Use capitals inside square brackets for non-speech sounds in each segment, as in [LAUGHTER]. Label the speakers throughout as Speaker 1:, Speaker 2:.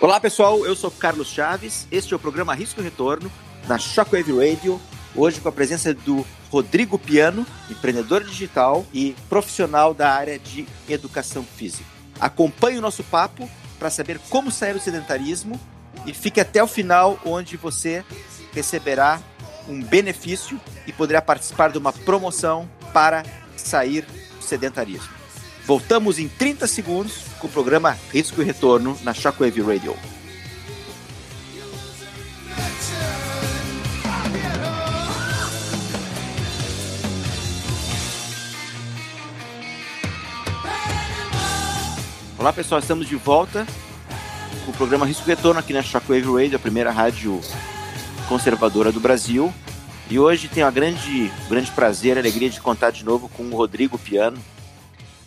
Speaker 1: Olá pessoal, eu sou Carlos Chaves, este é o programa Risco e Retorno na Shockwave Radio, hoje com a presença do Rodrigo Piano, empreendedor digital e profissional da área de educação física. Acompanhe o nosso papo para saber como sair do sedentarismo e fique até o final, onde você receberá um benefício e poderá participar de uma promoção para sair do sedentarismo. Voltamos em 30 segundos com o programa Risco e Retorno na Shockwave Radio. Olá pessoal, estamos de volta com o programa Risco e Retorno aqui na Shockwave Radio, a primeira rádio conservadora do Brasil. E hoje tenho a grande, grande prazer, a alegria de contar de novo com o Rodrigo Piano,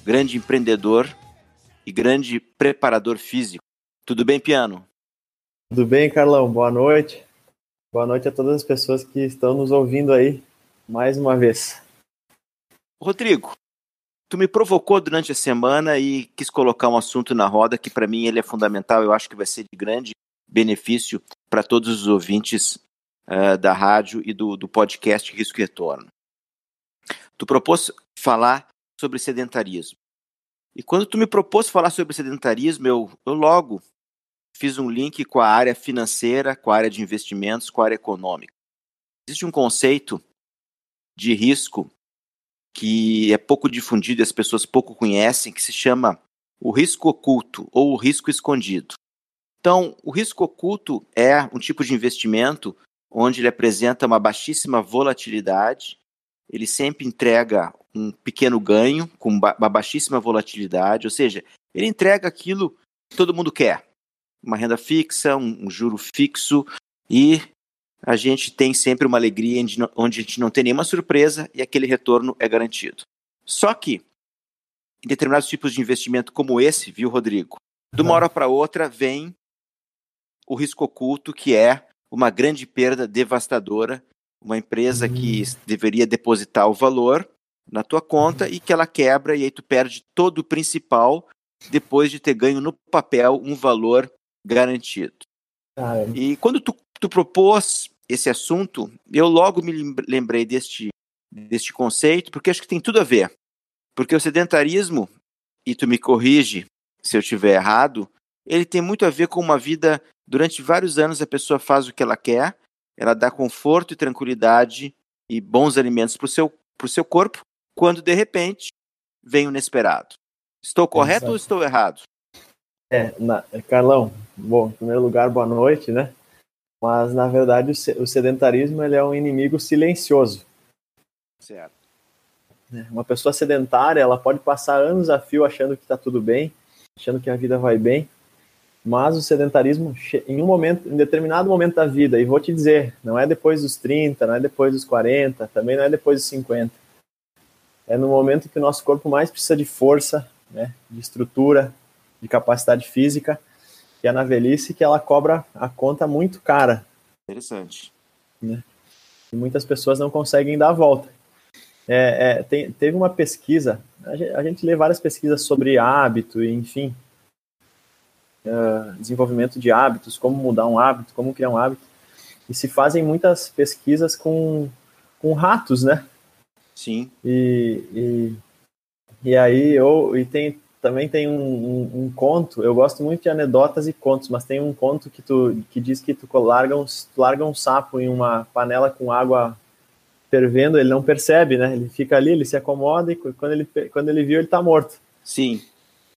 Speaker 1: grande empreendedor e grande preparador físico. Tudo bem, Piano?
Speaker 2: Tudo bem, Carlão. Boa noite. Boa noite a todas as pessoas que estão nos ouvindo aí mais uma vez.
Speaker 1: Rodrigo, tu me provocou durante a semana e quis colocar um assunto na roda que para mim ele é fundamental, eu acho que vai ser de grande benefício para todos os ouvintes uh, da rádio e do, do podcast Risco e Retorno. Tu propôs falar sobre sedentarismo. E quando tu me propôs falar sobre sedentarismo, eu, eu logo fiz um link com a área financeira, com a área de investimentos, com a área econômica. Existe um conceito de risco que é pouco difundido e as pessoas pouco conhecem, que se chama o risco oculto ou o risco escondido. Então, o risco oculto é um tipo de investimento onde ele apresenta uma baixíssima volatilidade, ele sempre entrega um pequeno ganho com uma baixíssima volatilidade, ou seja, ele entrega aquilo que todo mundo quer. Uma renda fixa, um, um juro fixo e a gente tem sempre uma alegria onde a gente não tem nenhuma surpresa e aquele retorno é garantido. Só que, em determinados tipos de investimento como esse, viu, Rodrigo? De uma hora para outra vem o risco oculto, que é uma grande perda devastadora, uma empresa que hum. deveria depositar o valor na tua conta e que ela quebra e aí tu perde todo o principal depois de ter ganho no papel um valor garantido. E quando tu, tu propôs esse assunto, eu logo me lembrei deste, deste conceito, porque acho que tem tudo a ver. Porque o sedentarismo, e tu me corrige se eu estiver errado, ele tem muito a ver com uma vida. Durante vários anos a pessoa faz o que ela quer, ela dá conforto e tranquilidade e bons alimentos para o seu, seu corpo, quando de repente vem o inesperado. Estou correto Exato. ou estou errado?
Speaker 2: É, na, Carlão, bom, em primeiro lugar, boa noite, né? Mas, na verdade, o sedentarismo ele é um inimigo silencioso.
Speaker 1: Certo.
Speaker 2: É, uma pessoa sedentária, ela pode passar anos a fio achando que está tudo bem, achando que a vida vai bem, mas o sedentarismo, em um momento, em determinado momento da vida, e vou te dizer, não é depois dos 30, não é depois dos 40, também não é depois dos 50. É no momento que o nosso corpo mais precisa de força, né, de estrutura, de capacidade física, que é na velhice que ela cobra a conta muito cara.
Speaker 1: Interessante.
Speaker 2: Né? E muitas pessoas não conseguem dar a volta. É, é, tem, teve uma pesquisa, a gente, a gente, lê várias pesquisas sobre hábito, e, enfim, uh, desenvolvimento de hábitos, como mudar um hábito, como criar um hábito, e se fazem muitas pesquisas com, com ratos, né?
Speaker 1: Sim.
Speaker 2: E, e, e aí eu, e tem, também tem um, um, um, conto, eu gosto muito de anedotas e contos, mas tem um conto que, tu, que diz que tu larga, um, tu larga um sapo em uma panela com água fervendo, ele não percebe, né? Ele fica ali, ele se acomoda e quando ele, quando ele viu, ele está morto.
Speaker 1: Sim.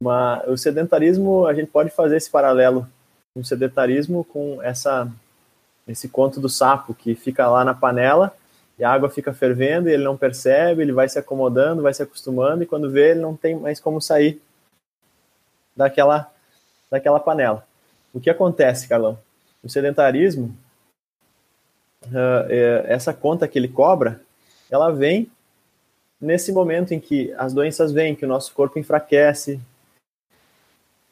Speaker 2: Mas o sedentarismo, a gente pode fazer esse paralelo o sedentarismo com essa, esse conto do sapo que fica lá na panela e a água fica fervendo e ele não percebe, ele vai se acomodando, vai se acostumando e quando vê, ele não tem mais como sair daquela, daquela panela. O que acontece, Carlão? O sedentarismo, uh, é, essa conta que ele cobra, ela vem nesse momento em que as doenças vêm, que o nosso corpo enfraquece.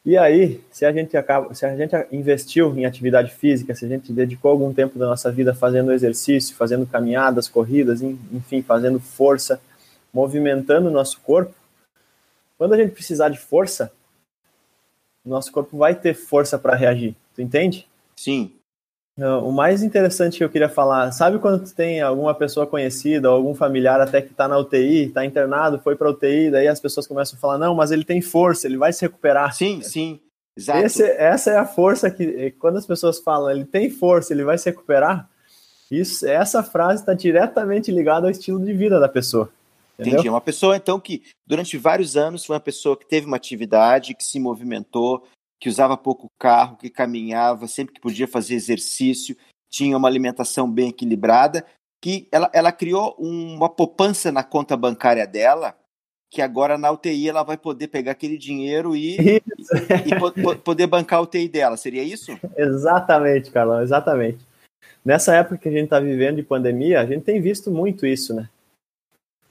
Speaker 2: E aí, se a gente acaba, se a gente investiu em atividade física, se a gente dedicou algum tempo da nossa vida fazendo exercício, fazendo caminhadas, corridas, enfim, fazendo força, movimentando o nosso corpo, quando a gente precisar de força, nosso corpo vai ter força para reagir. Tu entende?
Speaker 1: Sim.
Speaker 2: O mais interessante que eu queria falar, sabe quando tu tem alguma pessoa conhecida ou algum familiar até que está na UTI, está internado, foi para UTI, daí as pessoas começam a falar, não, mas ele tem força, ele vai se recuperar.
Speaker 1: Sim, sim, exato.
Speaker 2: Esse, essa é a força que, quando as pessoas falam, ele tem força, ele vai se recuperar, isso, essa frase está diretamente ligada ao estilo de vida da pessoa.
Speaker 1: Entendeu? Entendi. É uma pessoa, então, que durante vários anos foi uma pessoa que teve uma atividade, que se movimentou, que usava pouco carro, que caminhava, sempre que podia fazer exercício, tinha uma alimentação bem equilibrada, que ela, ela criou uma poupança na conta bancária dela, que agora na UTI ela vai poder pegar aquele dinheiro e, [LAUGHS] e, e po, poder bancar a UTI dela. Seria isso?
Speaker 2: Exatamente, Carlão, exatamente. Nessa época que a gente está vivendo de pandemia, a gente tem visto muito isso, né?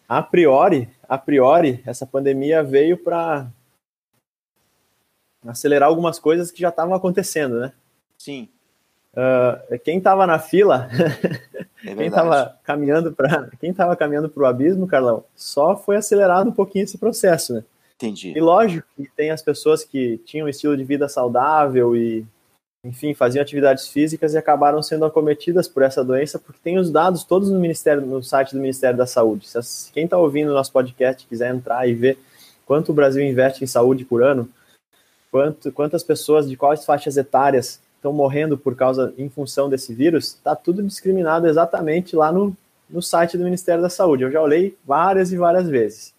Speaker 2: A priori, a priori, essa pandemia veio para acelerar algumas coisas que já estavam acontecendo, né?
Speaker 1: Sim.
Speaker 2: Uh, quem estava na fila, [LAUGHS] é quem estava caminhando para quem estava caminhando para o abismo, Carlão, só foi acelerado um pouquinho esse processo, né?
Speaker 1: Entendi.
Speaker 2: E lógico que tem as pessoas que tinham um estilo de vida saudável e, enfim, faziam atividades físicas e acabaram sendo acometidas por essa doença, porque tem os dados todos no Ministério, no site do Ministério da Saúde. Se quem está ouvindo o nosso podcast quiser entrar e ver quanto o Brasil investe em saúde por ano, quanto, quantas pessoas de quais faixas etárias estão morrendo por causa, em função desse vírus, está tudo discriminado exatamente lá no, no site do Ministério da Saúde. Eu já olhei várias e várias vezes.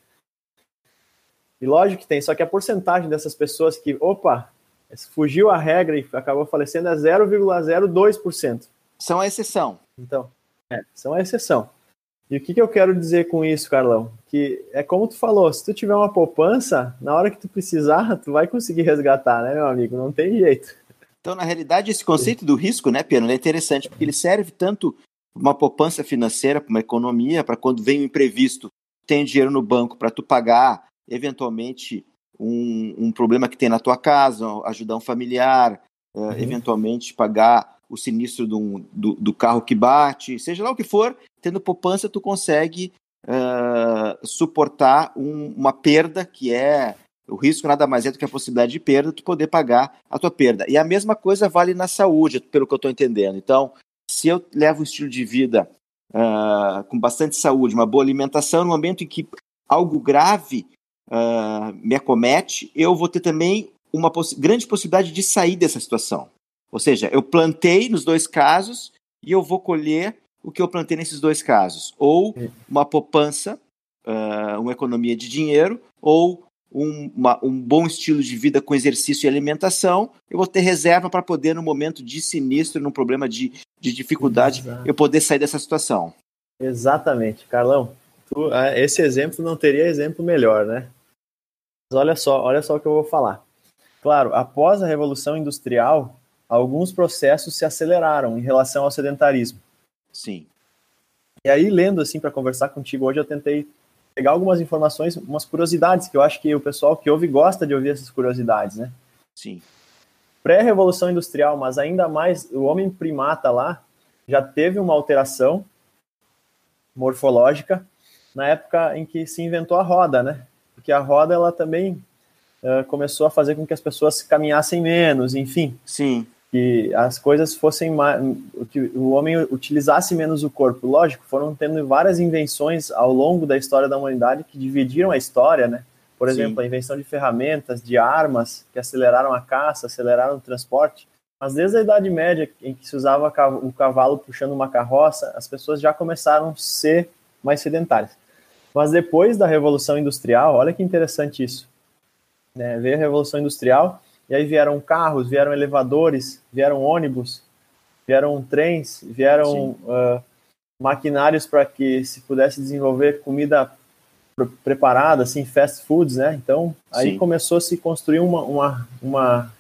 Speaker 2: E lógico que tem, só que a porcentagem dessas pessoas que, opa, fugiu a regra e acabou falecendo é 0,02%.
Speaker 1: São a exceção.
Speaker 2: Então, é, são a exceção. E o que, que eu quero dizer com isso, Carlão? Que é como tu falou, se tu tiver uma poupança, na hora que tu precisar, tu vai conseguir resgatar, né, meu amigo? Não tem jeito.
Speaker 1: Então, na realidade, esse conceito do risco, né, Pedro, é interessante, porque ele serve tanto uma poupança financeira, para uma economia, para quando vem um imprevisto, tem dinheiro no banco para tu pagar, eventualmente, um, um, problema que tem na tua casa, ajudar um familiar, uh, uhum. eventualmente pagar o sinistro do, do, do, carro que bate, seja lá o que for, tendo poupança tu consegue uh, suportar um, uma perda que é o risco nada mais é do que a possibilidade de perda, tu poder pagar a tua perda. E a mesma coisa vale na saúde, pelo que eu estou entendendo. Então, se eu levo um estilo de vida uh, com bastante saúde, uma boa alimentação, no momento em que algo grave uh, me acomete, eu vou ter também uma poss grande possibilidade de sair dessa situação. Ou seja, eu plantei nos dois casos e eu vou colher o que eu plantei nesses dois casos. Ou uma poupança, uh, uma economia de dinheiro, ou um, uma, um, bom estilo de vida com exercício e alimentação, eu vou ter reserva para poder, no momento de sinistro, num problema de, de dificuldade, Exato. eu poder sair dessa situação.
Speaker 2: Exatamente. Carlão, tu, ah, esse exemplo não teria exemplo melhor, né? Mas olha só, olha só o que eu vou falar. Claro, após a Revolução Industrial, alguns processos se aceleraram em relação ao sedentarismo.
Speaker 1: Sim.
Speaker 2: E aí, lendo assim para conversar contigo hoje, eu tentei pegar algumas informações, umas curiosidades, que eu acho que o pessoal que ouve gosta de ouvir essas curiosidades, né?
Speaker 1: Sim.
Speaker 2: Pré-revolução industrial, mas ainda mais, o homem primata lá já teve uma alteração morfológica na época em que se inventou a roda, né? Porque a roda, ela também uh, começou a fazer com que as pessoas caminhassem menos, enfim.
Speaker 1: Sim
Speaker 2: que as coisas fossem mais, que o homem utilizasse menos o corpo. Lógico, foram tendo várias invenções ao longo da história da humanidade que dividiram a história, né? Por Sim. exemplo, a invenção de ferramentas, de armas que aceleraram a caça, aceleraram o transporte. Mas desde a Idade Média, em que se usava o cavalo puxando uma carroça, as pessoas já começaram a ser mais sedentárias. Mas depois da Revolução Industrial, olha que interessante isso. Né? Veio a Revolução Industrial e aí vieram carros, vieram elevadores, vieram ônibus, vieram trens, vieram uh, maquinários para que se pudesse desenvolver comida preparada, assim, fast foods, né? Então, aí Sim. começou a se construir uma, uma, uma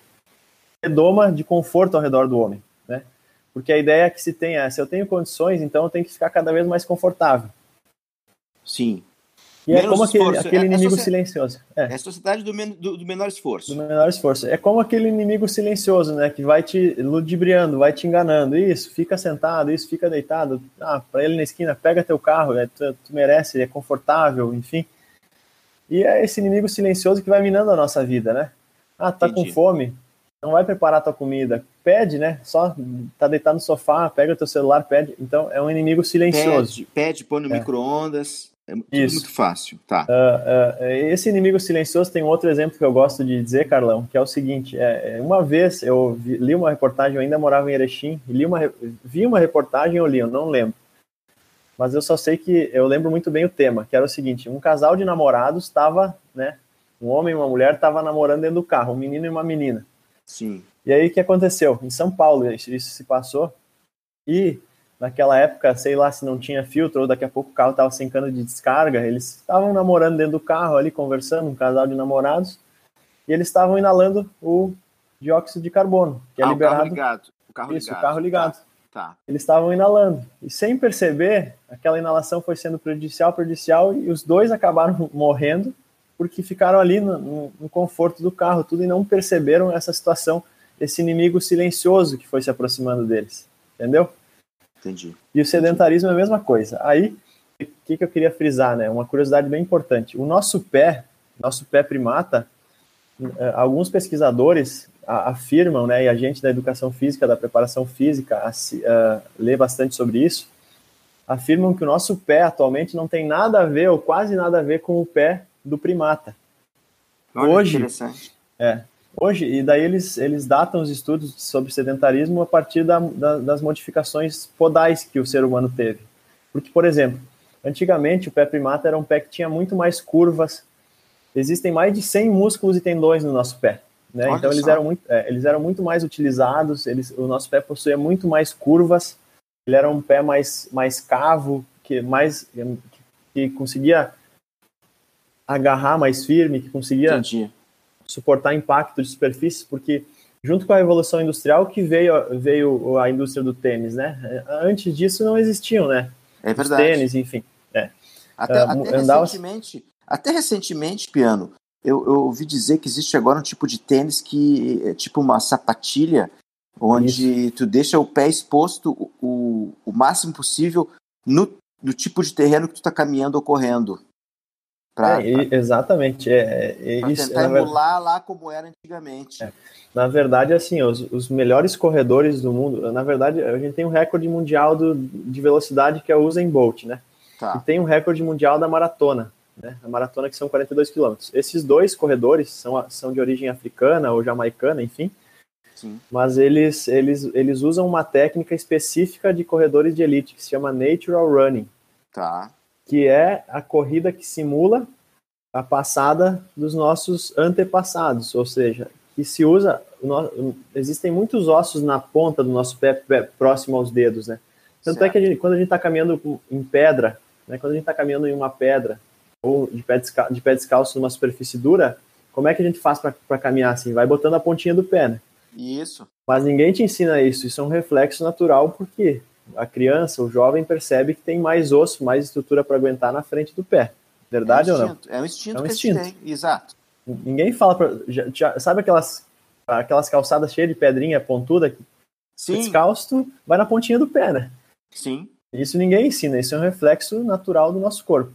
Speaker 2: redoma de conforto ao redor do homem, né? Porque a ideia que se tem é, se eu tenho condições, então eu tenho que ficar cada vez mais confortável.
Speaker 1: Sim.
Speaker 2: E é como aquele, aquele é, é inimigo silencioso.
Speaker 1: É. é a sociedade do, men do, do, menor esforço.
Speaker 2: Do menor esforço. É como aquele inimigo silencioso, né? Que vai te ludibriando, vai te enganando. Isso, fica sentado, isso, fica deitado. Ah, para ele na esquina, pega teu carro, é, tu, tu merece, é confortável, enfim. E é esse inimigo silencioso que vai minando a nossa vida, né? Ah, tá Entendi. com fome? Não vai preparar tua comida. Pede, né? Só tá deitado no sofá, pega teu celular, pede. Então é um inimigo silencioso.
Speaker 1: Pede, pede põe no é. micro-ondas. É Isso. muito fácil, tá.
Speaker 2: Uh, uh, esse inimigo silencioso tem um outro exemplo que eu gosto de dizer, Carlão, que é o seguinte: é, uma vez eu vi, li uma reportagem, eu ainda morava em Erechim, li uma, vi uma reportagem ou li, eu não lembro. Mas eu só sei que eu lembro muito bem o tema, que era o seguinte: um casal de namorados estava, né? Um homem e uma mulher estavam namorando dentro do carro, um menino e uma menina.
Speaker 1: Sim.
Speaker 2: E aí o que aconteceu? Em São Paulo isso, isso se passou. E naquela época, sei lá se não tinha filtro, ou daqui a pouco o carro estava sem cano de descarga, eles estavam namorando dentro do carro ali, conversando, um casal de namorados, e eles estavam inalando o dióxido de carbono, que é ah, liberado. O carro
Speaker 1: ligado. O carro
Speaker 2: Isso,
Speaker 1: ligado.
Speaker 2: o carro ligado.
Speaker 1: Tá, tá.
Speaker 2: Eles estavam inalando. E sem perceber, aquela inalação foi sendo prejudicial, prejudicial, e os dois acabaram [LAUGHS] morrendo porque ficaram ali no, no, no conforto do carro, tudo, e não perceberam essa situação, esse inimigo silencioso que foi se aproximando deles. Entendeu?
Speaker 1: Entendi.
Speaker 2: E o sedentarismo é a mesma coisa. Aí, o que, que eu queria frisar, né? Uma curiosidade bem importante. O nosso pé, nosso pé primata, eh, alguns pesquisadores afirmam, né, e a gente da educação física, da preparação física, a, a, lê bastante sobre isso, afirmam que o nosso pé atualmente não tem nada a ver, ou quase nada a ver, com o pé do primata.
Speaker 1: Olha, Hoje.
Speaker 2: É, Hoje, e daí eles, eles datam os estudos sobre sedentarismo a partir da, da, das modificações podais que o ser humano teve. Porque, por exemplo, antigamente o pé primata era um pé que tinha muito mais curvas, existem mais de 100 músculos e tendões no nosso pé. Né? Então eles eram, muito, é, eles eram muito mais utilizados, eles, o nosso pé possuía muito mais curvas, ele era um pé mais, mais cavo, que, mais, que, que conseguia agarrar mais firme, que conseguia
Speaker 1: Entendi
Speaker 2: suportar impacto de superfícies, porque junto com a evolução industrial que veio, veio a indústria do tênis, né? Antes disso não existiam, né?
Speaker 1: É verdade.
Speaker 2: Os tênis, enfim. É.
Speaker 1: Até, uh, até andava... recentemente, até recentemente, Piano, eu, eu, ouvi dizer que existe agora um tipo de tênis que é tipo uma sapatilha, onde Isso. tu deixa o pé exposto o, o máximo possível no, no tipo de terreno que tu está caminhando ou correndo.
Speaker 2: Pra, é, pra, exatamente. É, é,
Speaker 1: isso, tentar emular verdade, lá como era antigamente. É.
Speaker 2: Na verdade, assim, os, os, melhores corredores do mundo, na verdade, a gente tem um recorde mundial do, de velocidade que é o Usain Bolt, né? Tá. E tem um recorde mundial da maratona, né? A maratona que são 42 quilômetros. Esses dois corredores são, são de origem africana ou jamaicana, enfim.
Speaker 1: Sim.
Speaker 2: Mas eles, eles, eles usam uma técnica específica de corredores de elite que se chama natural running.
Speaker 1: Tá
Speaker 2: que é a corrida que simula a passada dos nossos antepassados, ou seja, que se usa, existem muitos ossos na ponta do nosso pé, pé próximo aos dedos, né? Tanto certo. é que a gente, quando a gente está caminhando em pedra, né, quando a gente está caminhando em uma pedra ou de pé, descalço, de pé descalço numa superfície dura, como é que a gente faz para caminhar assim? Vai botando a pontinha do pé, né?
Speaker 1: Isso.
Speaker 2: Mas ninguém te ensina isso, isso é um reflexo natural, porque a criança, o jovem percebe que tem mais osso, mais estrutura para aguentar na frente do pé. Verdade
Speaker 1: é
Speaker 2: um ou não?
Speaker 1: É um instinto, é um instinto. que tem, exato.
Speaker 2: Ninguém fala pra, já, já, sabe aquelas aquelas calçadas cheias de pedrinha pontuda?
Speaker 1: Sim.
Speaker 2: Descalço, vai na pontinha do pé, né?
Speaker 1: Sim.
Speaker 2: Isso ninguém ensina, isso é um reflexo natural do nosso corpo.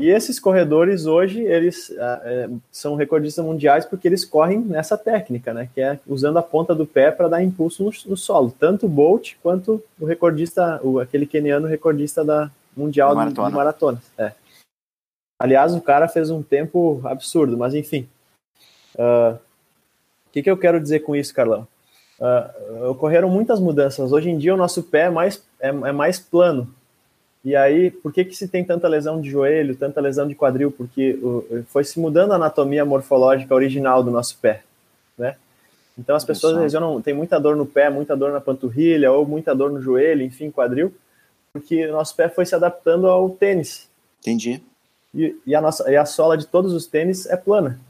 Speaker 2: E esses corredores hoje, eles ah, é, são recordistas mundiais porque eles correm nessa técnica, né? Que é usando a ponta do pé para dar impulso no, no, solo. Tanto o Bolt quanto o recordista, o, aquele keniano recordista da Mundial maratona. de, de Maratonas. É. Aliás, o cara fez um tempo absurdo, mas enfim. Ah, o uh, que, que eu quero dizer com isso, Carlão? Uh, ocorreram muitas mudanças. Hoje em dia, o nosso pé é mais, é, é mais plano e aí, por que, que se tem tanta lesão de joelho, tanta lesão de quadril? Porque foi se mudando a anatomia morfológica original do nosso pé, né? Então as pessoas lesionam, tem muita dor no pé, muita dor na panturrilha, ou muita dor no joelho, enfim, quadril, porque o nosso pé foi se adaptando ao tênis.
Speaker 1: Entendi.
Speaker 2: E, e a, nossa, e a sola de todos os tênis é plana.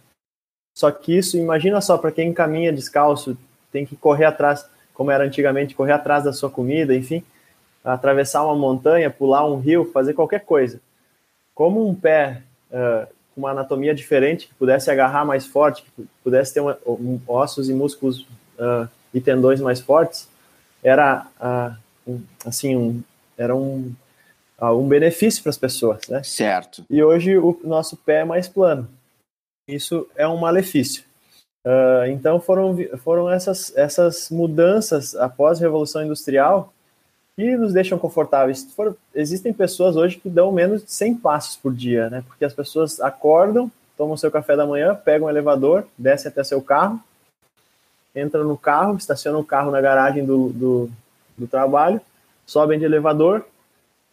Speaker 2: Só que isso, imagina só, para quem caminha descalço, tem que correr atrás, como era antigamente, correr atrás da sua comida, enfim atravessar uma montanha, pular um rio, fazer qualquer coisa. Como um pé uh, com uma anatomia diferente, que pudesse agarrar mais forte, que pudesse ter uma, um, ossos e músculos uh, e tendões mais fortes, era uh, um, assim um, era um, um benefício para as pessoas, né?
Speaker 1: Certo.
Speaker 2: E hoje o nosso pé é mais plano. Isso é um malefício. Uh, então foram, foram essas, essas mudanças após a Revolução Industrial que nos deixam confortáveis. For, existem pessoas hoje que dão menos de 100 passos por dia, né? Porque as pessoas acordam, tomam seu café da manhã, pegam um elevador, descem até seu carro, entram no carro, estacionam o carro na garagem do, do, do trabalho, sobem de elevador,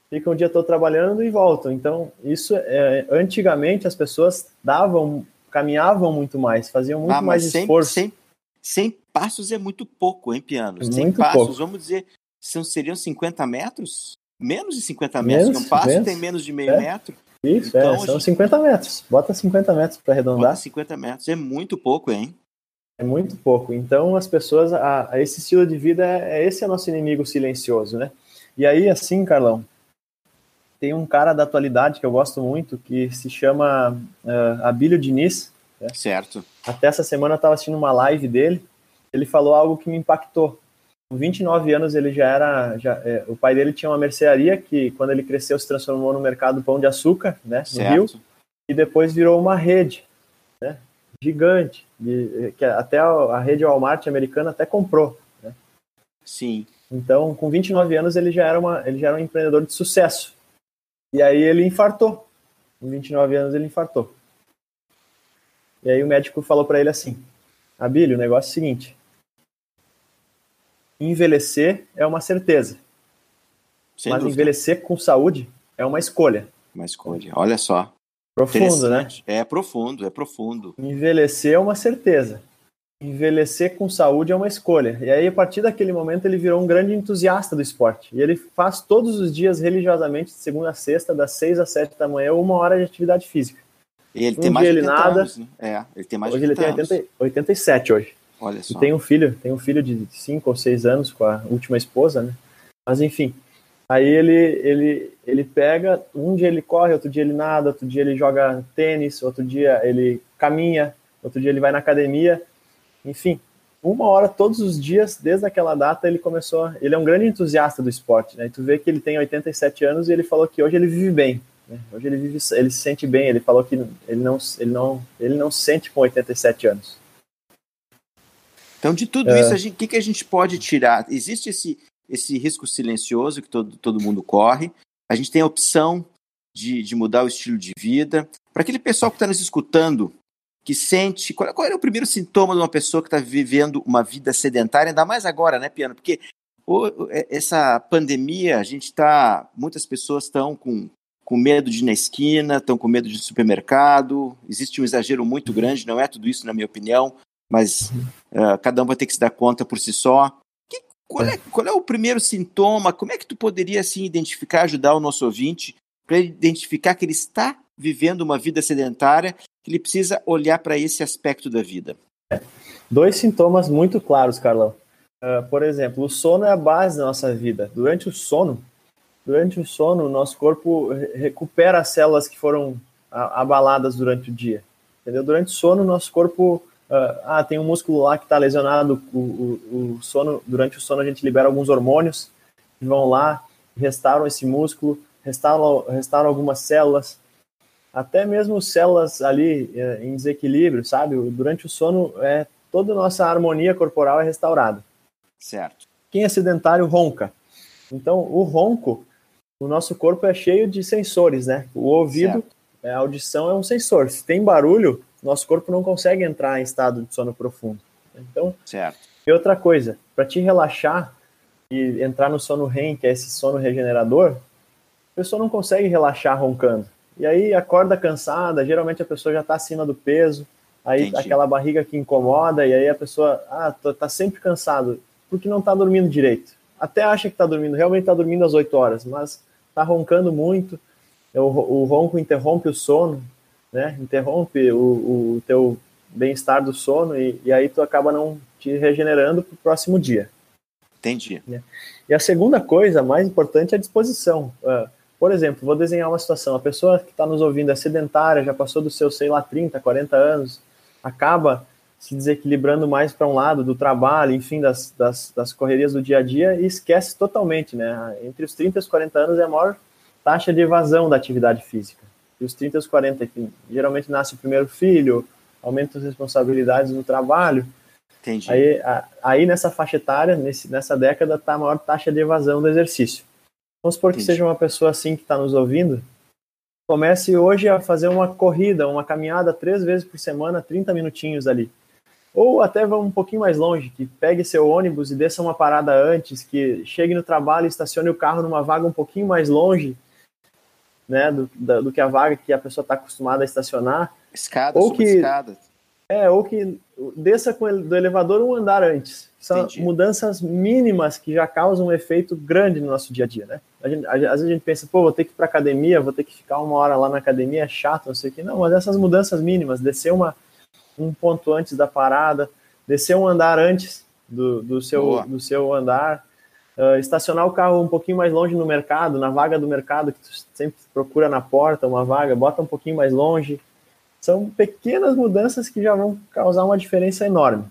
Speaker 2: ficam o dia todo trabalhando e voltam. Então, isso é, antigamente as pessoas davam caminhavam muito mais, faziam muito ah, mais 100, esforço.
Speaker 1: 100, 100 passos é muito pouco, hein, Piano? 100
Speaker 2: muito
Speaker 1: passos,
Speaker 2: pouco.
Speaker 1: vamos dizer, são, seriam 50 metros? Menos de 50 metros, menos, um passo menos. tem menos de meio
Speaker 2: é.
Speaker 1: metro.
Speaker 2: Isso, então, é, são gente... 50 metros. Bota 50 metros para arredondar. Bota
Speaker 1: 50 metros, é muito pouco, hein?
Speaker 2: É muito pouco. Então, as pessoas, a, a esse estilo de vida, é, é, esse é nosso inimigo silencioso, né? E aí, assim, Carlão, tem um cara da atualidade que eu gosto muito, que se chama uh, Abílio Diniz.
Speaker 1: Né? Certo.
Speaker 2: Até essa semana eu estava assistindo uma live dele, ele falou algo que me impactou. Com 29 anos ele já era, já, é, o pai dele tinha uma mercearia que quando ele cresceu se transformou no mercado Pão de Açúcar, né, no certo. Rio, e depois virou uma rede, né, gigante, de, que até a, a rede Walmart americana até comprou, né.
Speaker 1: Sim.
Speaker 2: Então, com 29 anos ele já era uma, ele já era um empreendedor de sucesso. E aí ele infartou. Com 29 anos ele infartou. E aí o médico falou para ele assim: Abílio, o negócio é o seguinte. Envelhecer é uma certeza. Sem mas dúvida. envelhecer com saúde é uma escolha.
Speaker 1: Uma escolha. Olha só.
Speaker 2: Profundo, né?
Speaker 1: É profundo, é profundo.
Speaker 2: Envelhecer é uma certeza envelhecer com saúde é uma escolha. E aí, a partir daquele momento, ele virou um grande entusiasta do esporte. E ele faz todos os dias, religiosamente, de segunda a sexta, das seis às sete da manhã, uma hora de atividade física.
Speaker 1: E ele um tem mais de 80 nada. Anos, né? É, ele tem mais
Speaker 2: hoje de 80 ele tem 80, 87 hoje.
Speaker 1: Olha só.
Speaker 2: E tem um filho, tem um filho de cinco ou seis anos com a última esposa, né? Mas enfim, aí ele ele ele pega, um dia ele corre, outro dia ele nada, outro dia ele joga tênis, outro dia ele caminha, outro dia ele vai na academia enfim, uma hora todos os dias, desde aquela data, ele começou. Ele é um grande entusiasta do esporte, né? E tu vê que ele tem 87 anos e ele falou que hoje ele vive bem. Né? Hoje ele vive, ele se sente bem. Ele falou que ele não, ele não, ele não se sente com 87 anos.
Speaker 1: Então, de tudo é. isso, o que, que a gente pode tirar? Existe esse, esse risco silencioso que todo, todo mundo corre. A gente tem a opção de, de mudar o estilo de vida. Para aquele pessoal que está nos escutando, que sente. Qual, qual é o primeiro sintoma de uma pessoa que está vivendo uma vida sedentária, ainda mais agora, né, Piano? Porque o, é, essa pandemia, a gente está. Muitas pessoas estão com, com medo de ir na esquina, estão com medo de supermercado. Existe um exagero muito grande, não é tudo isso, na minha opinião, mas uh, cada um vai ter que se dar conta por si só. Que, qual, é, qual é o primeiro sintoma? Como é que tu poderia assim, identificar, ajudar o nosso ouvinte para identificar que ele está vivendo uma vida sedentária ele precisa olhar para esse aspecto da vida?
Speaker 2: Dois sintomas muito claros, Carlão. Uh, por exemplo, o sono é a base da nossa vida. Durante o sono, durante o sono, o nosso corpo recupera as células que foram abaladas durante o dia. Entendeu? Durante o sono, o nosso corpo uh, ah, tem um músculo lá que está lesionado. O, o, o, sono, durante o sono, a gente libera alguns hormônios que vão lá, restauram esse músculo, restauram, restauram algumas células até mesmo células ali é, em desequilíbrio, sabe? Durante o sono, é, toda a nossa harmonia corporal é restaurada.
Speaker 1: Certo.
Speaker 2: Quem é sedentário ronca. Então, o ronco, o nosso corpo é cheio de sensores, né? O ouvido, é, a audição é um sensor. Se tem barulho, nosso corpo não consegue entrar em estado de sono profundo. Então,
Speaker 1: certo.
Speaker 2: E outra coisa, para te relaxar e entrar no sono REM, que é esse sono regenerador, a pessoa não consegue relaxar roncando. E aí acorda cansada, geralmente a pessoa já está acima do peso, aí Entendi. aquela barriga que incomoda, e aí a pessoa, ah, tá sempre cansado, porque não está dormindo direito. Até acha que está dormindo, realmente está dormindo às 8 horas, mas está roncando muito, o, o, ronco interrompe o sono, né? Interrompe o, o teu bem-estar do sono e, e, aí tu acaba não te regenerando para o próximo dia.
Speaker 1: Entendi.
Speaker 2: E a segunda coisa, mais importante, é a disposição. Uh, por exemplo, vou desenhar uma situação: a pessoa que está nos ouvindo é sedentária, já passou dos seus, sei lá, 30, 40 anos, acaba se desequilibrando mais para um lado do trabalho, enfim, das, das, das, correrias do dia a dia e esquece totalmente, né? Entre os 30 e os 40 anos é a maior taxa de evasão da atividade física. E os 30 e os 40, enfim, geralmente nasce o primeiro filho, aumenta as responsabilidades no trabalho.
Speaker 1: Entendi.
Speaker 2: Aí, a, aí nessa faixa etária, nesse, nessa década, está a maior taxa de evasão do exercício. Vamos supor que Entendi. seja uma pessoa assim que está nos ouvindo, comece hoje a fazer uma corrida, uma caminhada três vezes por semana, 30 minutinhos ali. Ou até vá um pouquinho mais longe, que pegue seu ônibus e desça uma parada antes, que chegue no trabalho e estacione o carro numa vaga um pouquinho mais longe, né, do, da, do que a vaga que a pessoa está acostumada a estacionar.
Speaker 1: Escada, ou que escada.
Speaker 2: É, ou que desça com ele, do elevador um andar antes. São Entendi. mudanças mínimas que já causam um efeito grande no nosso dia a dia, né? A gente, às vezes a gente pensa, pô, vou ter que ir para academia, vou ter que ficar uma hora lá na academia, é chato, não sei o que. Não, mas essas mudanças mínimas, descer uma, um ponto antes da parada, descer um andar antes do, do, seu, do seu andar, uh, estacionar o carro um pouquinho mais longe no mercado, na vaga do mercado, que tu sempre procura na porta uma vaga, bota um pouquinho mais longe. São pequenas mudanças que já vão causar uma diferença enorme.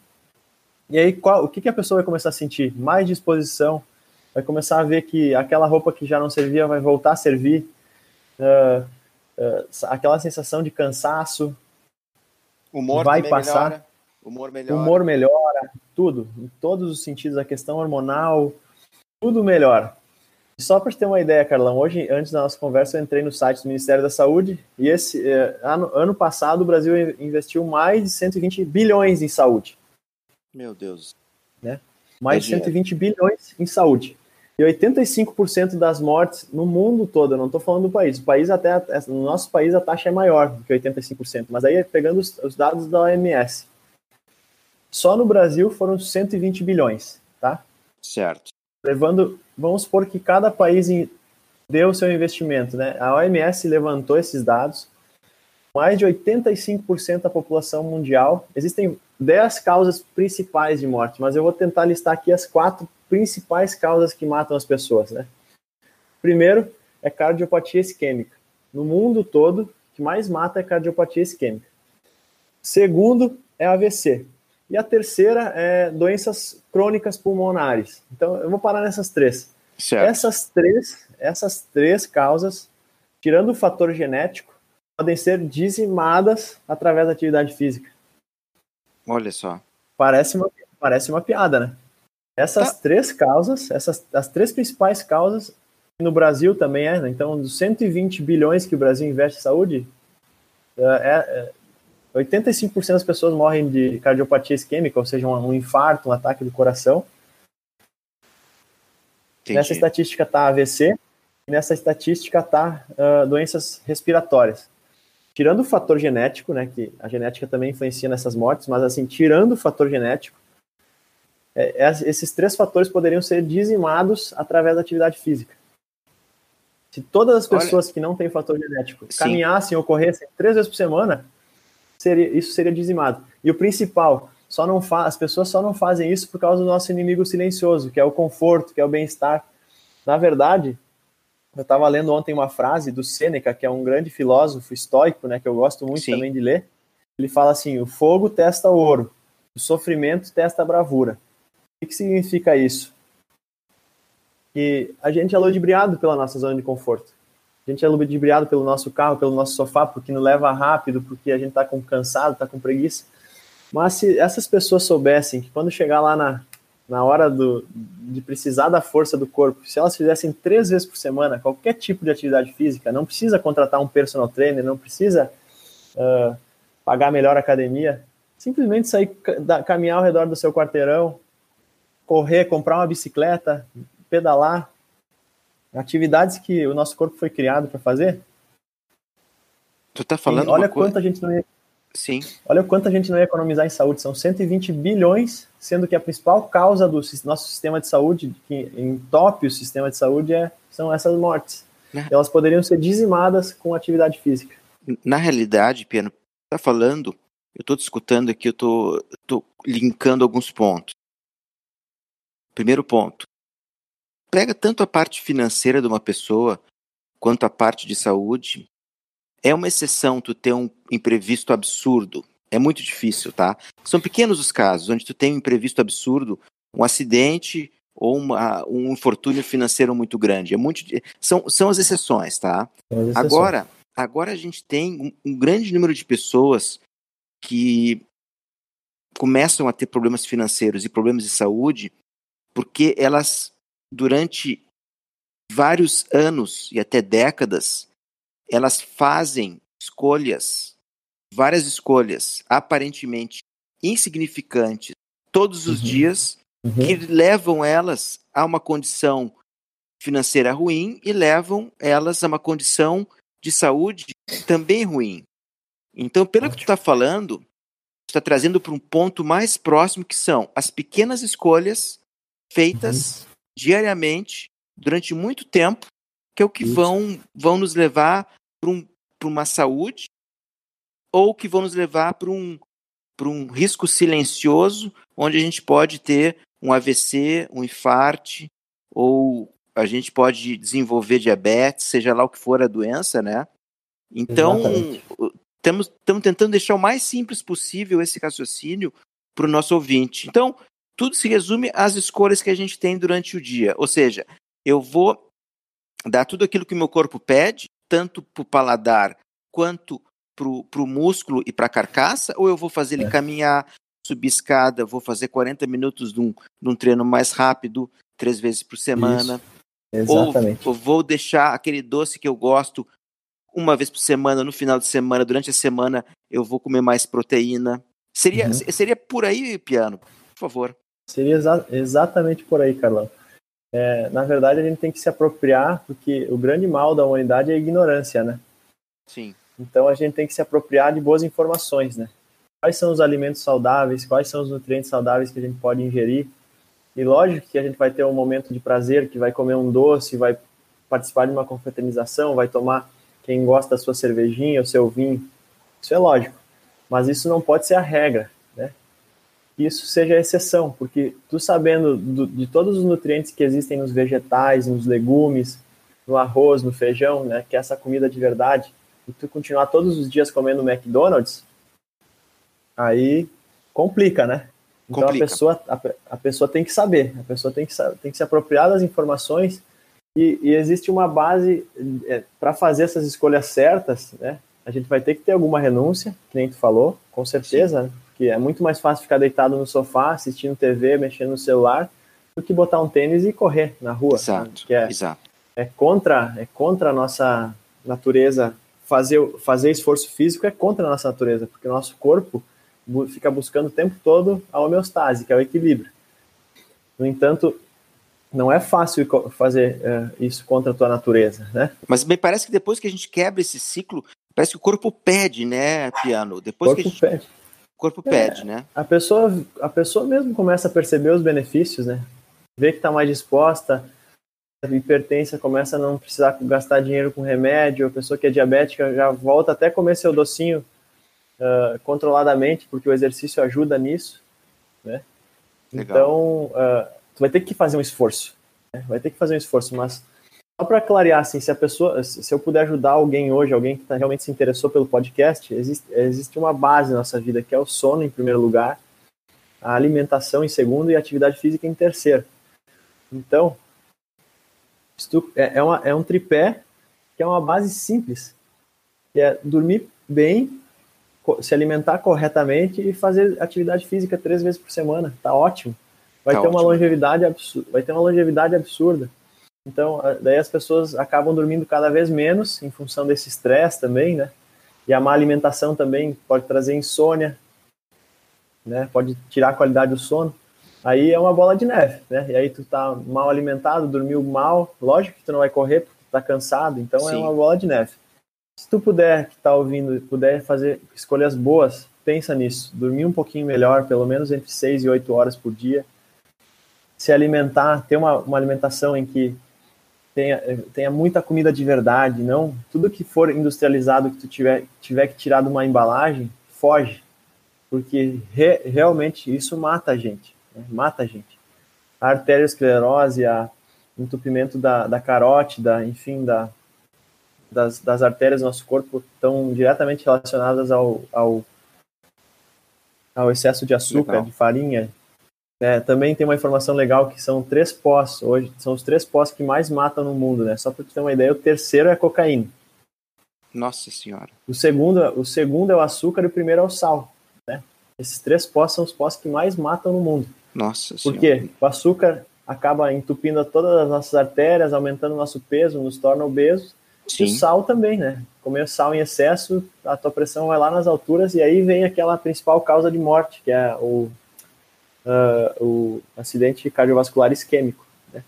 Speaker 2: E aí, qual, o que, que a pessoa vai começar a sentir? Mais disposição, vai começar a ver que aquela roupa que já não servia vai voltar a servir, uh, uh, aquela sensação de cansaço,
Speaker 1: Humor
Speaker 2: vai passar.
Speaker 1: Melhora. Humor melhora.
Speaker 2: Humor melhora, tudo, em todos os sentidos, a questão hormonal, tudo melhora. E só para ter uma ideia, Carlão, hoje, antes da nossa conversa, eu entrei no site do Ministério da Saúde e esse eh, ano, ano passado o Brasil investiu mais de 120 bilhões em saúde.
Speaker 1: Meu Deus.
Speaker 2: Né? Mais é de 120 bilhões em saúde. E 85% das mortes no mundo todo, eu não estou falando do país, o país até, no nosso país a taxa é maior do que 85%, mas aí pegando os, os dados da OMS. Só no Brasil foram 120 bilhões, tá?
Speaker 1: Certo.
Speaker 2: Levando, vamos supor que cada país deu seu investimento, né? A OMS levantou esses dados, mais de 85% da população mundial, existem 10 causas principais de morte, mas eu vou tentar listar aqui as quatro principais causas que matam as pessoas, né? Primeiro é cardiopatia isquêmica. No mundo todo, o que mais mata é cardiopatia isquêmica. Segundo é AVC. E a terceira é doenças crônicas pulmonares. Então, eu vou parar nessas três.
Speaker 1: Certo.
Speaker 2: Essas três, essas três causas, tirando o fator genético, podem ser dizimadas através da atividade física.
Speaker 1: Olha só.
Speaker 2: Parece uma, parece uma piada, né? Essas tá. três causas, essas as três principais causas, no Brasil também é, né? então, dos 120 bilhões que o Brasil investe em saúde, é, é, 85% das pessoas morrem de cardiopatia isquêmica, ou seja, um, um infarto, um ataque do coração. Entendi. Nessa estatística está AVC, e nessa estatística está uh, doenças respiratórias. Tirando o fator genético, né, que a genética também influencia nessas mortes, mas assim, tirando o fator genético, é, é, esses três fatores poderiam ser dizimados através da atividade física. Se todas as pessoas Olha, que não têm fator genético sim. caminhassem ou corressem três vezes por semana, seria, isso seria dizimado. E o principal, só não as pessoas só não fazem isso por causa do nosso inimigo silencioso, que é o conforto, que é o bem-estar. Na verdade, eu estava lendo ontem uma frase do Sêneca, que é um grande filósofo estoico, né, que eu gosto muito sim. também de ler. Ele fala assim: o fogo testa o ouro, o sofrimento testa a bravura. O que significa isso? Que a gente é ludibriado pela nossa zona de conforto. A gente é ludibriado pelo nosso carro, pelo nosso sofá, porque não leva rápido, porque a gente está com cansado, está com preguiça. Mas se essas pessoas soubessem que quando chegar lá na, na hora do, de precisar da força do corpo, se elas fizessem três vezes por semana qualquer tipo de atividade física, não precisa contratar um personal trainer, não precisa uh, pagar melhor academia, simplesmente sair caminhar ao redor do seu quarteirão, correr, comprar uma bicicleta, pedalar, atividades que o nosso corpo foi criado para fazer.
Speaker 1: Tu tá falando
Speaker 2: e olha quanto coisa... gente não ia
Speaker 1: Sim.
Speaker 2: Olha quanto a gente não ia economizar em saúde, são 120 bilhões, sendo que a principal causa do nosso sistema de saúde, que entope o sistema de saúde, é, são essas mortes. Né? Elas poderiam ser dizimadas com atividade física.
Speaker 1: Na realidade, Piano, tá falando, eu estou discutindo aqui, eu tô, tô linkando alguns pontos. Primeiro ponto. Pega tanto a parte financeira de uma pessoa quanto a parte de saúde. É uma exceção tu ter um imprevisto absurdo. É muito difícil, tá? São pequenos os casos onde tu tem um imprevisto absurdo, um acidente ou uma, um infortúnio financeiro muito grande. É muito, são, são as exceções, tá? As exceções. Agora, agora a gente tem um, um grande número de pessoas que começam a ter problemas financeiros e problemas de saúde porque elas, durante vários anos e até décadas, elas fazem escolhas, várias escolhas aparentemente insignificantes todos os uhum. dias uhum. que levam elas a uma condição financeira ruim e levam elas a uma condição de saúde também ruim. Então, pelo que tu está falando, está trazendo para um ponto mais próximo que são as pequenas escolhas feitas uhum. Diariamente durante muito tempo, que é o que vão, vão nos levar para um, uma saúde ou que vão nos levar para um, um risco silencioso, onde a gente pode ter um AVC, um infarte, ou a gente pode desenvolver diabetes, seja lá o que for a doença, né? Então, estamos tentando deixar o mais simples possível esse raciocínio para o nosso ouvinte. Então, tudo se resume às escolhas que a gente tem durante o dia. Ou seja, eu vou dar tudo aquilo que o meu corpo pede, tanto para o paladar quanto para o músculo e para a carcaça, ou eu vou fazer ele é. caminhar, subir escada, vou fazer 40 minutos de um, de um treino mais rápido, três vezes por semana.
Speaker 2: Isso. Exatamente.
Speaker 1: Ou, ou vou deixar aquele doce que eu gosto uma vez por semana, no final de semana, durante a semana, eu vou comer mais proteína. Seria, uhum. seria por aí, Piano, por favor.
Speaker 2: Seria exa exatamente por aí, Carlão. É, na verdade, a gente tem que se apropriar, porque o grande mal da humanidade é a ignorância, né?
Speaker 1: Sim.
Speaker 2: Então a gente tem que se apropriar de boas informações, né? Quais são os alimentos saudáveis, quais são os nutrientes saudáveis que a gente pode ingerir. E lógico que a gente vai ter um momento de prazer, que vai comer um doce, vai participar de uma confraternização, vai tomar quem gosta da sua cervejinha, o seu vinho. Isso é lógico. Mas isso não pode ser a regra isso seja a exceção, porque tu sabendo do, de todos os nutrientes que existem nos vegetais, nos legumes, no arroz, no feijão, né, que é essa comida de verdade, e tu continuar todos os dias comendo McDonald's, aí complica, né? Então complica. a pessoa a, a, pessoa tem que saber, a pessoa tem que tem que se apropriar das informações e, e existe uma base é, para fazer essas escolhas certas, né? A gente vai ter que ter alguma renúncia, que nem tu falou, com certeza. Né? Que é muito mais fácil ficar deitado no sofá, assistindo TV, mexendo no celular, do que botar um tênis e correr na rua.
Speaker 1: Exato,
Speaker 2: que é,
Speaker 1: exato.
Speaker 2: É contra, é contra a nossa natureza. Fazer, fazer esforço físico é contra a nossa natureza, porque o nosso corpo fica buscando o tempo todo a homeostase, que é o equilíbrio. No entanto, não é fácil fazer é, isso contra a tua natureza, né?
Speaker 1: Mas me parece que depois que a gente quebra esse ciclo, parece que o corpo pede, né, Piano? Depois
Speaker 2: o corpo
Speaker 1: que a gente...
Speaker 2: pede
Speaker 1: o corpo é, pede, né?
Speaker 2: A pessoa, a pessoa mesmo começa a perceber os benefícios, né? Vê que está mais disposta, a hipertensa começa a não precisar gastar dinheiro com remédio, a pessoa que é diabética já volta até comer seu docinho uh, controladamente, porque o exercício ajuda nisso, né? Legal. Então, uh, tu vai ter que fazer um esforço, né? vai ter que fazer um esforço, mas só para clarear, assim, se a pessoa, se eu puder ajudar alguém hoje, alguém que tá, realmente se interessou pelo podcast, existe, existe uma base na nossa vida que é o sono em primeiro lugar, a alimentação em segundo e a atividade física em terceiro. Então, isto é, é, uma, é um tripé que é uma base simples, que é dormir bem, se alimentar corretamente e fazer atividade física três vezes por semana. Tá ótimo. Vai tá ter ótimo. uma longevidade absurda. Vai ter uma longevidade absurda. Então, daí as pessoas acabam dormindo cada vez menos em função desse estresse também, né? E a má alimentação também pode trazer insônia, né? Pode tirar a qualidade do sono. Aí é uma bola de neve, né? E aí tu tá mal alimentado, dormiu mal, lógico que tu não vai correr porque tu tá cansado, então é Sim. é uma bola de neve. Se tu puder, que tá ouvindo, puder fazer escolhas boas, pensa nisso. Dormir um pouquinho melhor, pelo menos entre 6 e 8 horas por dia. Se alimentar, ter uma, uma alimentação em que tenha, tenha muita comida de verdade, não tudo que for industrializado que tu tiver, tiver que tirar de uma embalagem, foge, porque re, realmente isso mata a gente, né? mata a gente. A arteriosclerose, a entupimento da, da carótida, enfim, da, das, das artérias do nosso corpo estão diretamente relacionadas ao, ao, ao excesso de açúcar, Legal. de farinha, é, também tem uma informação legal que são três pós, hoje são os três pós que mais matam no mundo, né? Só para tu ter uma ideia, o terceiro é a cocaína.
Speaker 1: Nossa senhora.
Speaker 2: O segundo, o segundo é o açúcar e o primeiro é o sal. Esses três pós são os pós que mais matam no mundo.
Speaker 1: Nossa
Speaker 2: Por quê? O açúcar acaba entupindo todas as nossas artérias, aumentando o nosso peso, nos torna obesos. Sim. E o sal também, né? Comer sal em excesso, a tua pressão vai lá nas alturas e aí vem aquela principal causa de morte, que é o, uh, o acidente cardiovascular isquêmico. Né?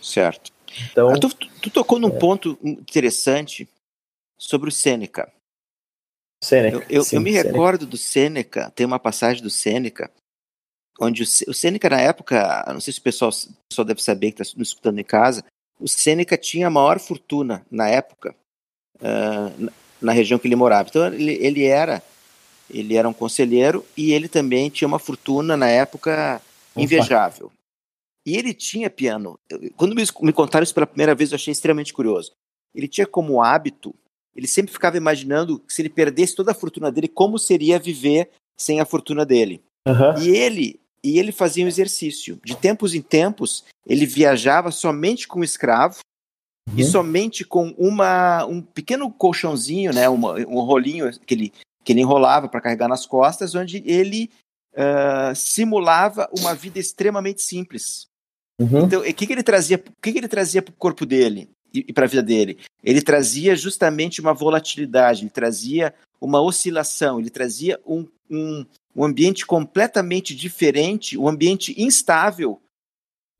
Speaker 1: Certo. Então, ah, tu, tu, tocou num é... ponto interessante sobre o Sêneca.
Speaker 2: Sêneca.
Speaker 1: Eu, eu, sim, eu me recordo do Sêneca, tem uma passagem do Sêneca, onde o, o Sêneca, na época, não sei se o pessoal, o pessoal deve saber que está nos escutando em casa, o Sêneca tinha a maior fortuna na época, uh, na, na, região que ele morava. Então, ele, ele, era ele era um conselheiro e ele também tinha uma fortuna na época invejável. Opa. E ele tinha piano. Quando me, contaram isso pela primeira vez, eu achei extremamente curioso. Ele tinha como hábito ele sempre ficava imaginando que se ele perdesse toda a fortuna dele, como seria viver sem a fortuna dele. Uhum. E ele e ele fazia um exercício. De tempos em tempos, ele viajava somente com um escravo uhum. e somente com uma, um pequeno colchãozinho, né, uma, um rolinho que ele, que ele enrolava para carregar nas costas, onde ele uh, simulava uma vida extremamente simples. Uhum. Então, o que, que ele trazia? O que, que ele trazia para o corpo dele? e, e para a vida dele. Ele trazia justamente uma volatilidade, ele trazia uma oscilação, ele trazia um, um, um ambiente completamente diferente, um ambiente instável,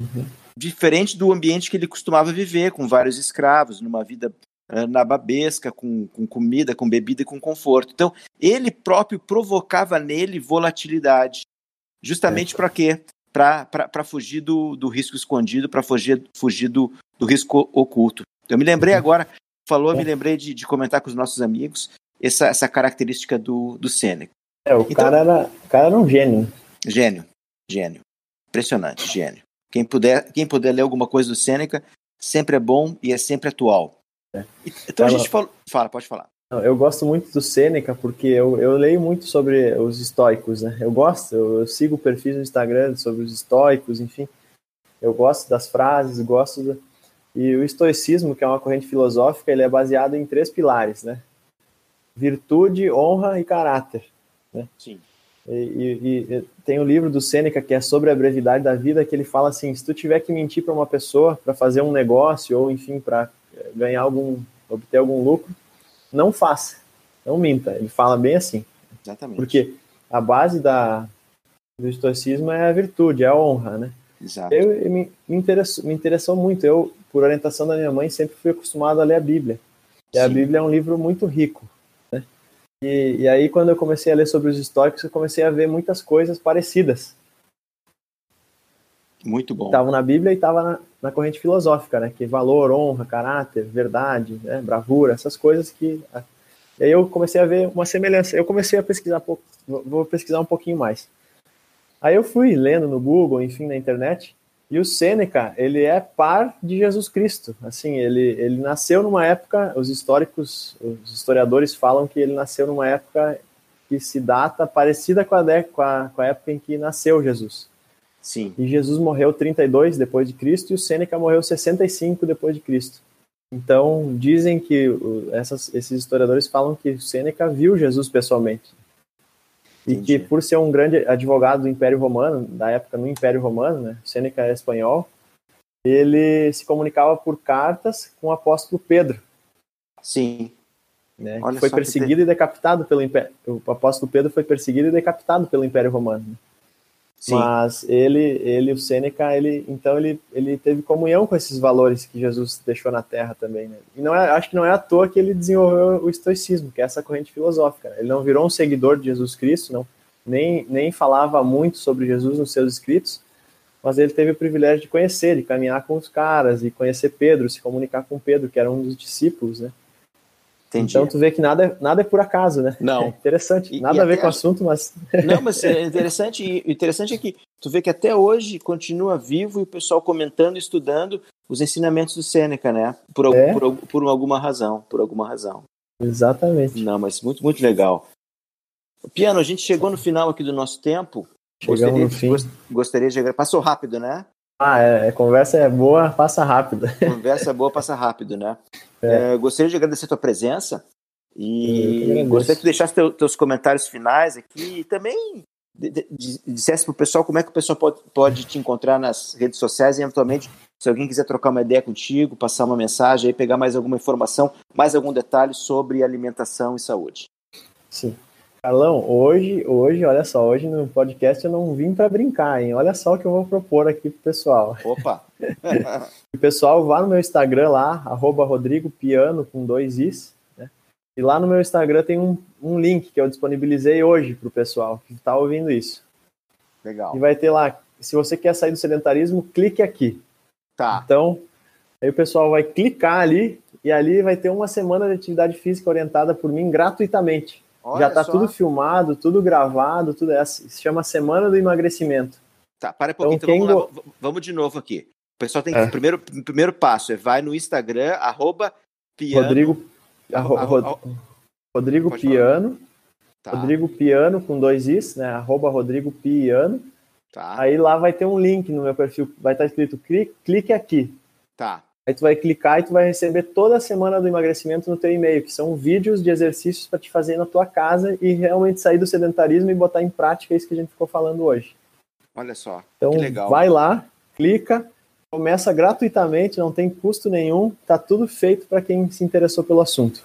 Speaker 1: uhum. diferente do ambiente que ele costumava viver, com vários escravos, numa vida uh, nababesca, com, com comida, com bebida e com conforto. Então, ele próprio provocava nele volatilidade. Justamente é. para quê? Para fugir do, do risco escondido, para fugir, fugir do, do risco oculto. Eu me lembrei agora, falou, eu me lembrei de, de comentar com os nossos amigos essa, essa característica do, do Sêneca.
Speaker 2: É, o, então, cara era, o cara era um gênio.
Speaker 1: Gênio, gênio. Impressionante, gênio. Quem puder, quem puder ler alguma coisa do Sêneca, sempre é bom e é sempre atual. É. Então a gente fala, fala, pode falar.
Speaker 2: Eu gosto muito do Sêneca porque eu, eu leio muito sobre os estoicos, né? Eu gosto, eu, eu sigo perfis no Instagram sobre os estoicos, enfim. Eu gosto das frases, gosto do, e o estoicismo, que é uma corrente filosófica, ele é baseado em três pilares, né? Virtude, honra e caráter. Né?
Speaker 1: Sim.
Speaker 2: E, e, e, tem o um livro do Sêneca que é sobre a brevidade da vida, que ele fala assim: se tu tiver que mentir para uma pessoa para fazer um negócio ou enfim para ganhar algum, obter algum lucro, não faça, não minta. Ele fala bem assim.
Speaker 1: Exatamente.
Speaker 2: Porque a base da, do estoicismo é a virtude, é a honra, né?
Speaker 1: Exato.
Speaker 2: Eu, eu me, me, interessou, me interessou muito. Eu, por orientação da minha mãe, sempre fui acostumado a ler a Bíblia. E Sim. a Bíblia é um livro muito rico. Né? E, e aí, quando eu comecei a ler sobre os históricos, eu comecei a ver muitas coisas parecidas.
Speaker 1: Muito bom.
Speaker 2: Estavam na Bíblia e estava na, na, corrente filosófica, né? Que valor, honra, caráter, verdade, né? bravura, essas coisas que. E aí eu comecei a ver uma semelhança. Eu comecei a pesquisar pouco, vou pesquisar um pouquinho mais. Aí eu fui lendo no Google, enfim, na internet, e o Sêneca, ele é par de Jesus Cristo. Assim, ele, ele nasceu numa época, os históricos, os historiadores falam que ele nasceu numa época que se data parecida com a, com a, com a época em que nasceu Jesus.
Speaker 1: Sim.
Speaker 2: E Jesus morreu 32 depois de Cristo e o Sêneca morreu 65 depois de Cristo. Então, dizem que essas, esses historiadores falam que o Sêneca viu Jesus pessoalmente. Entendi. E que por ser um grande advogado do Império Romano, da época no Império Romano, né, Sêneca é espanhol, ele se comunicava por cartas com o apóstolo Pedro.
Speaker 1: Sim.
Speaker 2: Né, foi perseguido e decapitado pelo Império. O apóstolo Pedro foi perseguido e decapitado pelo Império Romano. Sim. Mas ele, ele, o Sêneca, ele, então ele, ele teve comunhão com esses valores que Jesus deixou na Terra também. Né? E não é, acho que não é à toa que ele desenvolveu o estoicismo, que é essa corrente filosófica. Né? Ele não virou um seguidor de Jesus Cristo, não, nem, nem falava muito sobre Jesus nos seus escritos, mas ele teve o privilégio de conhecer, de caminhar com os caras, e conhecer Pedro, se comunicar com Pedro, que era um dos discípulos, né? Entendi. Então tu vê que nada, é, nada é por acaso, né?
Speaker 1: Não. [LAUGHS] É
Speaker 2: interessante. Nada e, a ver com o assunto, mas. [LAUGHS]
Speaker 1: Não, mas é interessante. E interessante é que tu vê que até hoje continua vivo e o pessoal comentando, estudando os ensinamentos do Sêneca, né? Por, é? por, por alguma razão. Por alguma razão.
Speaker 2: Exatamente.
Speaker 1: Não, mas muito, muito legal. Piano, a gente chegou no final aqui do nosso tempo.
Speaker 2: Chegamos gostaria, no fim.
Speaker 1: Gostaria de. Passou rápido, né?
Speaker 2: Ah, é, é, conversa é boa, passa rápido.
Speaker 1: Conversa é boa, passa rápido, né? É. É, gostaria de agradecer a tua presença e gostaria que deixasse teu, teus comentários finais aqui e também dissesse para o pessoal como é que o pessoal pode, pode te encontrar nas redes sociais e eventualmente se alguém quiser trocar uma ideia contigo, passar uma mensagem aí, pegar mais alguma informação, mais algum detalhe sobre alimentação e saúde.
Speaker 2: Sim. Carlão, hoje, hoje, olha só, hoje no podcast eu não vim para brincar, hein? Olha só o que eu vou propor aqui pro pessoal.
Speaker 1: Opa! [LAUGHS]
Speaker 2: o pessoal vá no meu Instagram lá, arroba Rodrigo Piano com dois Is, né? E lá no meu Instagram tem um, um link que eu disponibilizei hoje pro pessoal que está ouvindo isso.
Speaker 1: Legal.
Speaker 2: E vai ter lá, se você quer sair do sedentarismo, clique aqui.
Speaker 1: Tá.
Speaker 2: Então, aí o pessoal vai clicar ali e ali vai ter uma semana de atividade física orientada por mim gratuitamente. Olha Já está tudo filmado, tudo gravado, tudo é, se chama Semana do Emagrecimento.
Speaker 1: Tá, para um pouquinho, então, então vamos, lá, vamos de novo aqui. O pessoal tem que. É. Primeiro, primeiro passo é vai no Instagram, arroba
Speaker 2: piano. Rodrigo, arro, arro, Rodrigo Piano. Tá. Rodrigo Piano com dois is, né? Arroba Rodrigo Piano. Tá. Aí lá vai ter um link no meu perfil, vai estar escrito clique, clique aqui.
Speaker 1: Tá.
Speaker 2: Aí tu vai clicar e tu vai receber toda a semana do emagrecimento no teu e-mail, que são vídeos de exercícios para te fazer na tua casa e realmente sair do sedentarismo e botar em prática isso que a gente ficou falando hoje.
Speaker 1: Olha só,
Speaker 2: então, vai lá, clica, começa gratuitamente, não tem custo nenhum, tá tudo feito para quem se interessou pelo assunto.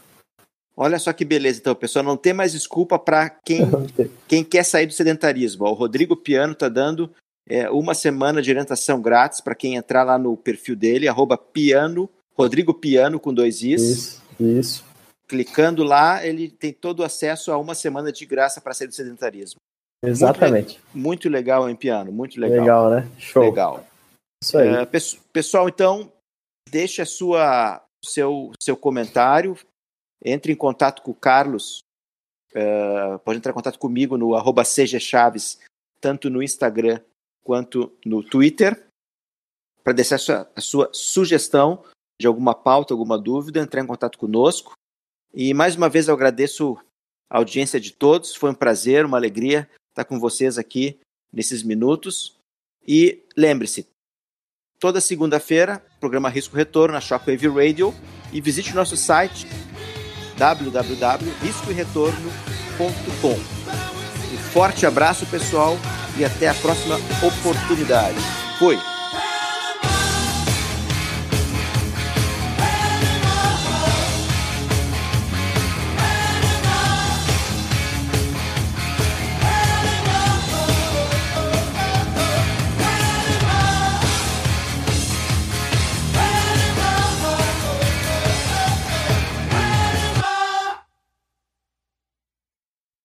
Speaker 1: Olha só que beleza, então, pessoal, não tem mais desculpa para quem, [LAUGHS] quem quer sair do sedentarismo. O Rodrigo Piano está dando é, uma semana de orientação grátis para quem entrar lá no perfil dele, arroba piano, Rodrigo Piano com dois Is.
Speaker 2: Isso, isso.
Speaker 1: Clicando lá, ele tem todo o acesso a uma semana de graça para sair do sedentarismo.
Speaker 2: Exatamente.
Speaker 1: Muito, muito, legal, hein, Piano? Muito legal.
Speaker 2: Legal, né? Show.
Speaker 1: Legal.
Speaker 2: Isso aí.
Speaker 1: É, pessoal, então, deixe a sua, seu, seu comentário, entre em contato com o Carlos, uh, pode entrar em contato comigo no arroba Chaves, tanto no Instagram quanto no Twitter, para deixar a sua, a sua sugestão de alguma pauta, alguma dúvida, entrar em contato conosco. E mais uma vez eu agradeço a audiência de todos, foi um prazer, uma alegria estar com vocês aqui nesses minutos. E lembre-se, toda segunda-feira, programa Risco Retorno na Shockwave Radio e visite o nosso site www.riscoeretorno.com. Forte abraço, pessoal e até a próxima oportunidade. Fui!